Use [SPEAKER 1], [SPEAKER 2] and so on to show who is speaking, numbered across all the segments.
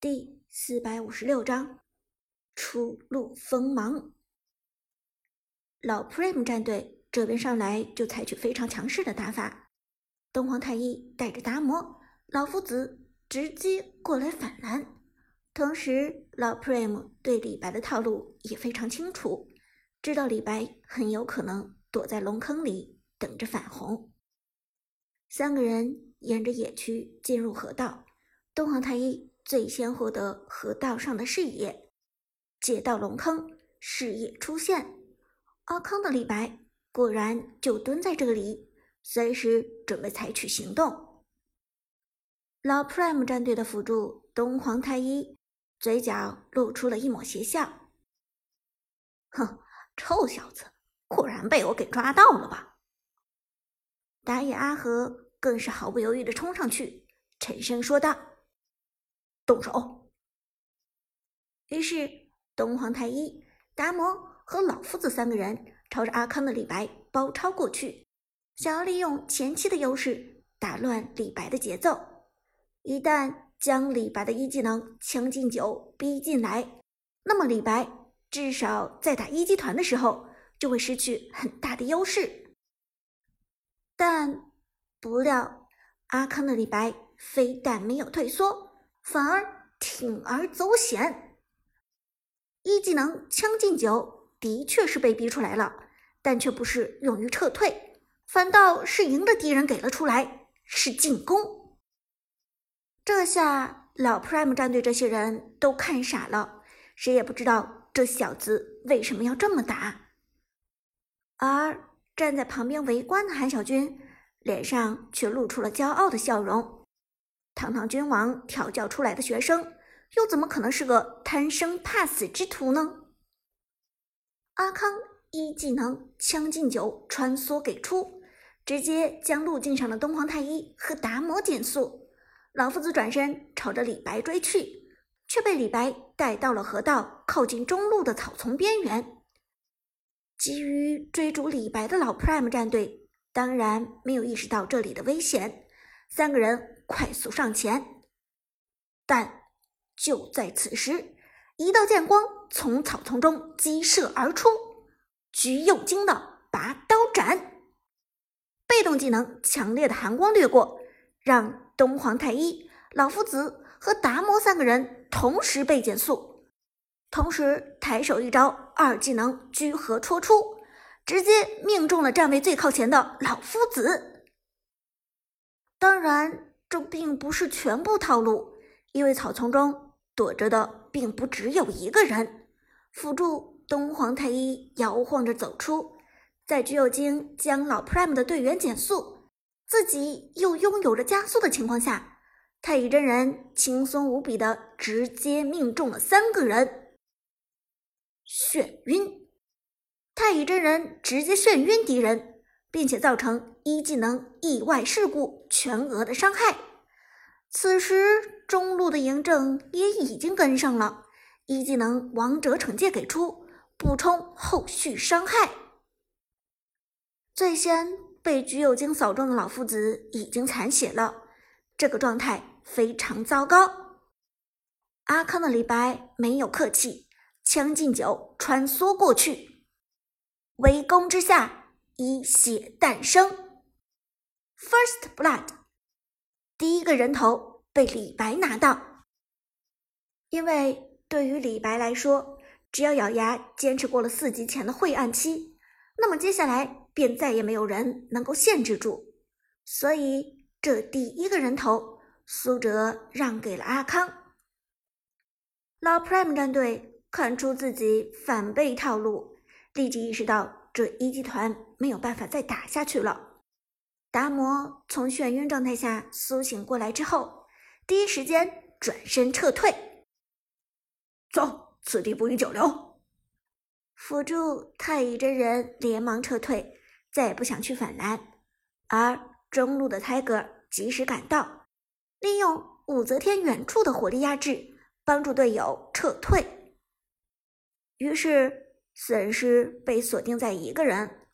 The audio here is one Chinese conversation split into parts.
[SPEAKER 1] 第四百五十六章初露锋芒。老 Prime 战队这边上来就采取非常强势的打法，东皇太一带着达摩老夫子直接过来反蓝。同时，老 Prime 对李白的套路也非常清楚，知道李白很有可能躲在龙坑里等着反红。三个人沿着野区进入河道，东皇太一。最先获得河道上的视野，借到龙坑，视野出现，阿康的李白果然就蹲在这里，随时准备采取行动。老 Prime 战队的辅助东皇太一嘴角露出了一抹邪笑：“
[SPEAKER 2] 哼，臭小子，果然被我给抓到了吧？”
[SPEAKER 1] 打野阿和更是毫不犹豫的冲上去，沉声说道。
[SPEAKER 2] 动手！
[SPEAKER 1] 于是，东皇太一、达摩和老夫子三个人朝着阿康的李白包抄过去，想要利用前期的优势打乱李白的节奏。一旦将李白的一技能“将进酒”逼进来，那么李白至少在打一级团的时候就会失去很大的优势。但不料，阿康的李白非但没有退缩。反而铤而走险，一技能“将进酒”的确是被逼出来了，但却不是用于撤退，反倒是迎着敌人给了出来，是进攻。这下老 Prime 战队这些人都看傻了，谁也不知道这小子为什么要这么打。而站在旁边围观的韩小军脸上却露出了骄傲的笑容。堂堂君王调教出来的学生，又怎么可能是个贪生怕死之徒呢？阿康一技能“将进酒”穿梭给出，直接将路径上的东皇太一和达摩减速。老夫子转身朝着李白追去，却被李白带到了河道靠近中路的草丛边缘。急于追逐李白的老 Prime 战队，当然没有意识到这里的危险。三个人快速上前，但就在此时，一道剑光从草丛中激射而出，橘右京的拔刀斩，被动技能强烈的寒光掠过，让东皇太一、老夫子和达摩三个人同时被减速，同时抬手一招二技能居合戳出，直接命中了站位最靠前的老夫子。当然，这并不是全部套路，因为草丛中躲着的并不只有一个人。辅助东皇太一摇晃着走出，在橘右京将老 Prime 的队员减速，自己又拥有着加速的情况下，太乙真人轻松无比的直接命中了三个人，眩晕。太乙真人直接眩晕敌人。并且造成一技能意外事故全额的伤害。此时中路的嬴政也已经跟上了，一技能王者惩戒给出，补充后续伤害。最先被橘右京扫中的老夫子已经残血了，这个状态非常糟糕。阿康的李白没有客气，将进酒穿梭过去，围攻之下。以血诞生，First Blood，第一个人头被李白拿到。因为对于李白来说，只要咬牙坚持过了四级前的晦暗期，那么接下来便再也没有人能够限制住。所以这第一个人头，苏哲让给了阿康。老 Prime 战队看出自己反被套路，立即意识到。这一集团没有办法再打下去了。达摩从眩晕状态下苏醒过来之后，第一时间转身撤退。
[SPEAKER 2] 走，此地不宜久留。
[SPEAKER 1] 辅助太乙真人连忙撤退，再也不想去反蓝。而中路的 Tiger 及时赶到，利用武则天远处的火力压制，帮助队友撤退。于是。损失被锁定在一个人，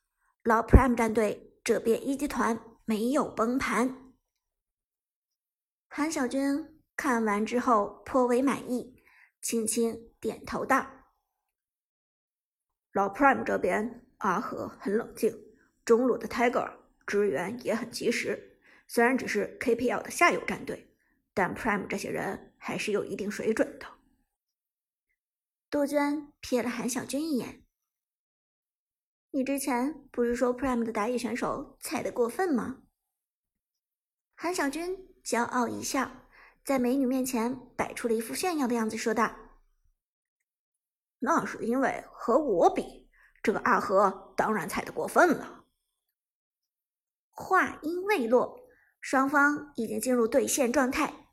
[SPEAKER 1] 老 Prime 战队这边一级团没有崩盘。韩小军看完之后颇为满意，轻轻点头道：“
[SPEAKER 2] 老 Prime 这边，阿和很冷静，中路的 Tiger 支援也很及时。虽然只是 KPL 的下游战队，但 Prime 这些人还是有一定水准的。”
[SPEAKER 1] 杜鹃瞥了韩小军一眼：“你之前不是说 Prime 的打野选手踩得过分吗？”韩小军骄傲一笑。在美女面前摆出了一副炫耀的样子，说道：“
[SPEAKER 2] 那是因为和我比，这个阿和当然踩得过分了。”
[SPEAKER 1] 话音未落，双方已经进入对线状态，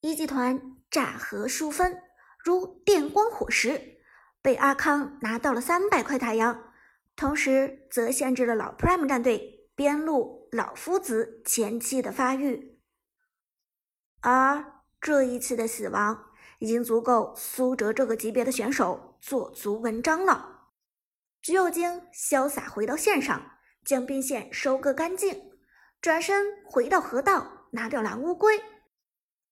[SPEAKER 1] 一级团炸河疏分，如电光火石，被阿康拿到了三百块大洋，同时则限制了老 Prime 战队边路老夫子前期的发育。而这一次的死亡，已经足够苏哲这个级别的选手做足文章了。橘右京潇洒回到线上，将兵线收割干净，转身回到河道，拿掉蓝乌龟。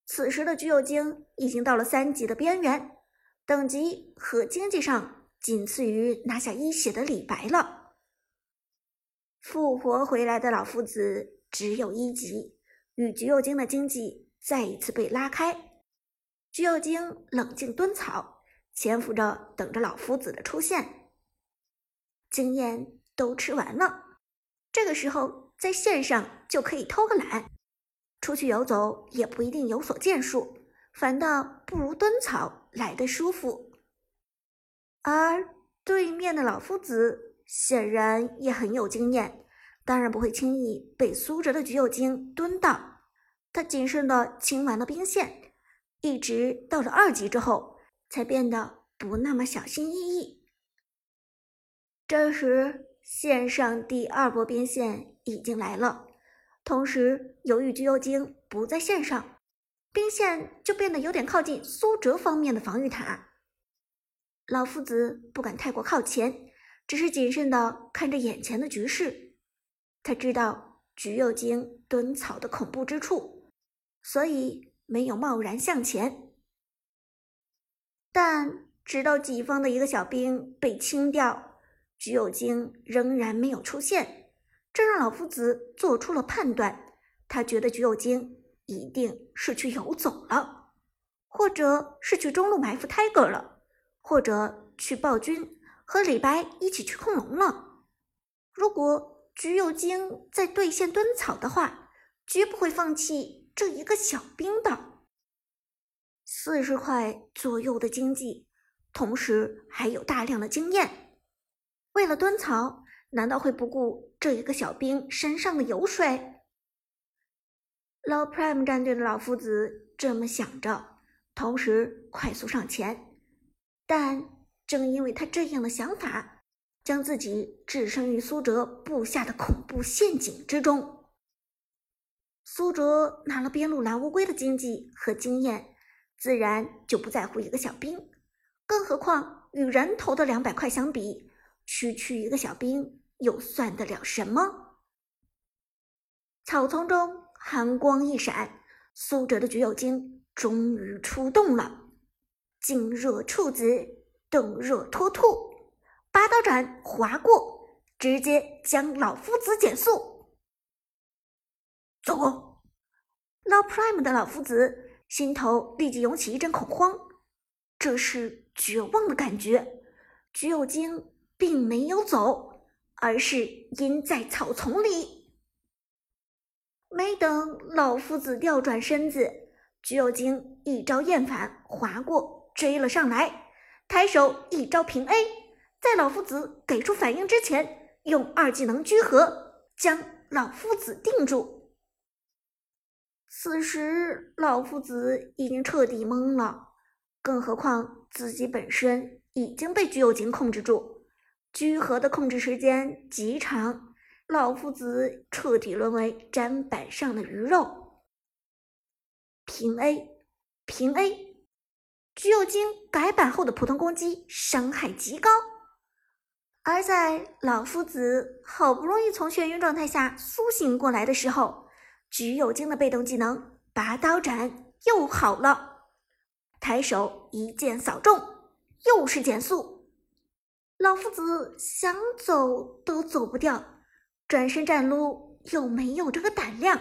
[SPEAKER 1] 此时的橘右京已经到了三级的边缘，等级和经济上仅次于拿下一血的李白了。复活回来的老夫子只有一级，与橘右京的经济。再一次被拉开，橘右京冷静蹲草，潜伏着等着老夫子的出现。经验都吃完了，这个时候在线上就可以偷个懒，出去游走也不一定有所建树，反倒不如蹲草来的舒服。而对面的老夫子显然也很有经验，当然不会轻易被苏哲的橘右京蹲到。他谨慎地清完了兵线，一直到了二级之后，才变得不那么小心翼翼。这时，线上第二波兵线已经来了，同时由于橘右京不在线上，兵线就变得有点靠近苏哲方面的防御塔。老夫子不敢太过靠前，只是谨慎地看着眼前的局势。他知道橘右京蹲草的恐怖之处。所以没有贸然向前，但直到己方的一个小兵被清掉，橘右京仍然没有出现，这让老夫子做出了判断。他觉得橘右京一定是去游走了，或者是去中路埋伏 Tiger 了，或者去暴君和李白一起去控龙了。如果橘右京在对线蹲草的话，绝不会放弃。这一个小兵的四十块左右的经济，同时还有大量的经验，为了蹲草，难道会不顾这一个小兵身上的油水？老 Prime 战队的老夫子这么想着，同时快速上前，但正因为他这样的想法，将自己置身于苏哲布下的恐怖陷阱之中。苏哲拿了边路蓝乌龟的经济和经验，自然就不在乎一个小兵。更何况与人头的两百块相比，区区一个小兵又算得了什么？草丛中寒光一闪，苏哲的橘右京终于出动了。静若处子，动若脱兔，拔刀斩划过，直接将老夫子减速。走！老 Prime 的老夫子心头立即涌起一阵恐慌，这是绝望的感觉。橘右京并没有走，而是阴在草丛里。没等老夫子调转身子，橘右京一招厌烦划过，追了上来，抬手一招平 A，在老夫子给出反应之前，用二技能聚合将老夫子定住。此时，老夫子已经彻底懵了，更何况自己本身已经被橘右京控制住，居合的控制时间极长，老夫子彻底沦为砧板上的鱼肉。平 A，平 A，橘右京改版后的普通攻击伤害极高，而在老夫子好不容易从眩晕状态下苏醒过来的时候。橘右京的被动技能拔刀斩又好了，抬手一剑扫中，又是减速。老夫子想走都走不掉，转身站撸又没有这个胆量。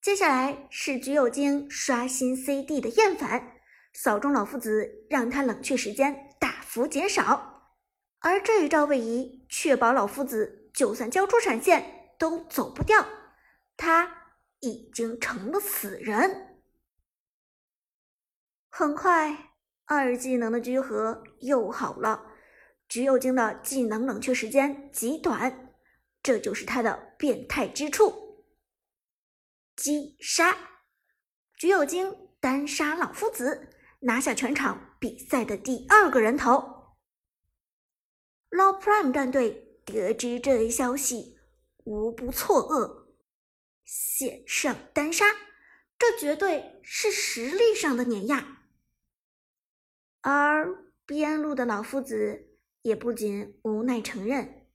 [SPEAKER 1] 接下来是橘右京刷新 CD 的厌烦，扫中老夫子让他冷却时间大幅减少，而这一招位移确保老夫子就算交出闪现都走不掉，他已经成了死人。很快，二技能的聚合又好了，橘右京的技能冷却时间极短，这就是他的变态之处。击杀，橘右京单杀老夫子，拿下全场比赛的第二个人头。老 Prime 战队得知这一消息，无不错愕。险胜单杀，这绝对是实力上的碾压。而边路的老夫子也不仅无奈承认，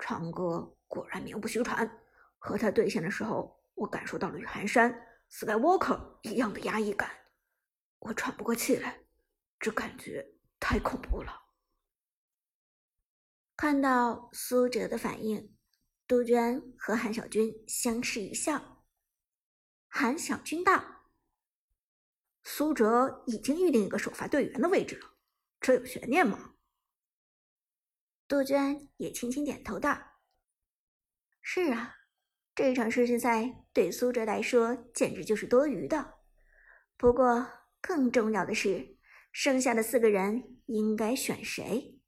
[SPEAKER 2] 长歌果然名不虚传。和他对线的时候，我感受到了与寒山、Skywalker 一样的压抑感，我喘不过气来，这感觉太恐怖了。
[SPEAKER 1] 看到苏哲的反应，杜鹃和韩小军相视一笑。韩小军道：“
[SPEAKER 2] 苏哲已经预定一个首发队员的位置了，这有悬念吗？”
[SPEAKER 1] 杜鹃也轻轻点头道：“是啊。”这场世界赛对苏哲来说简直就是多余的。不过，更重要的是，剩下的四个人应该选谁？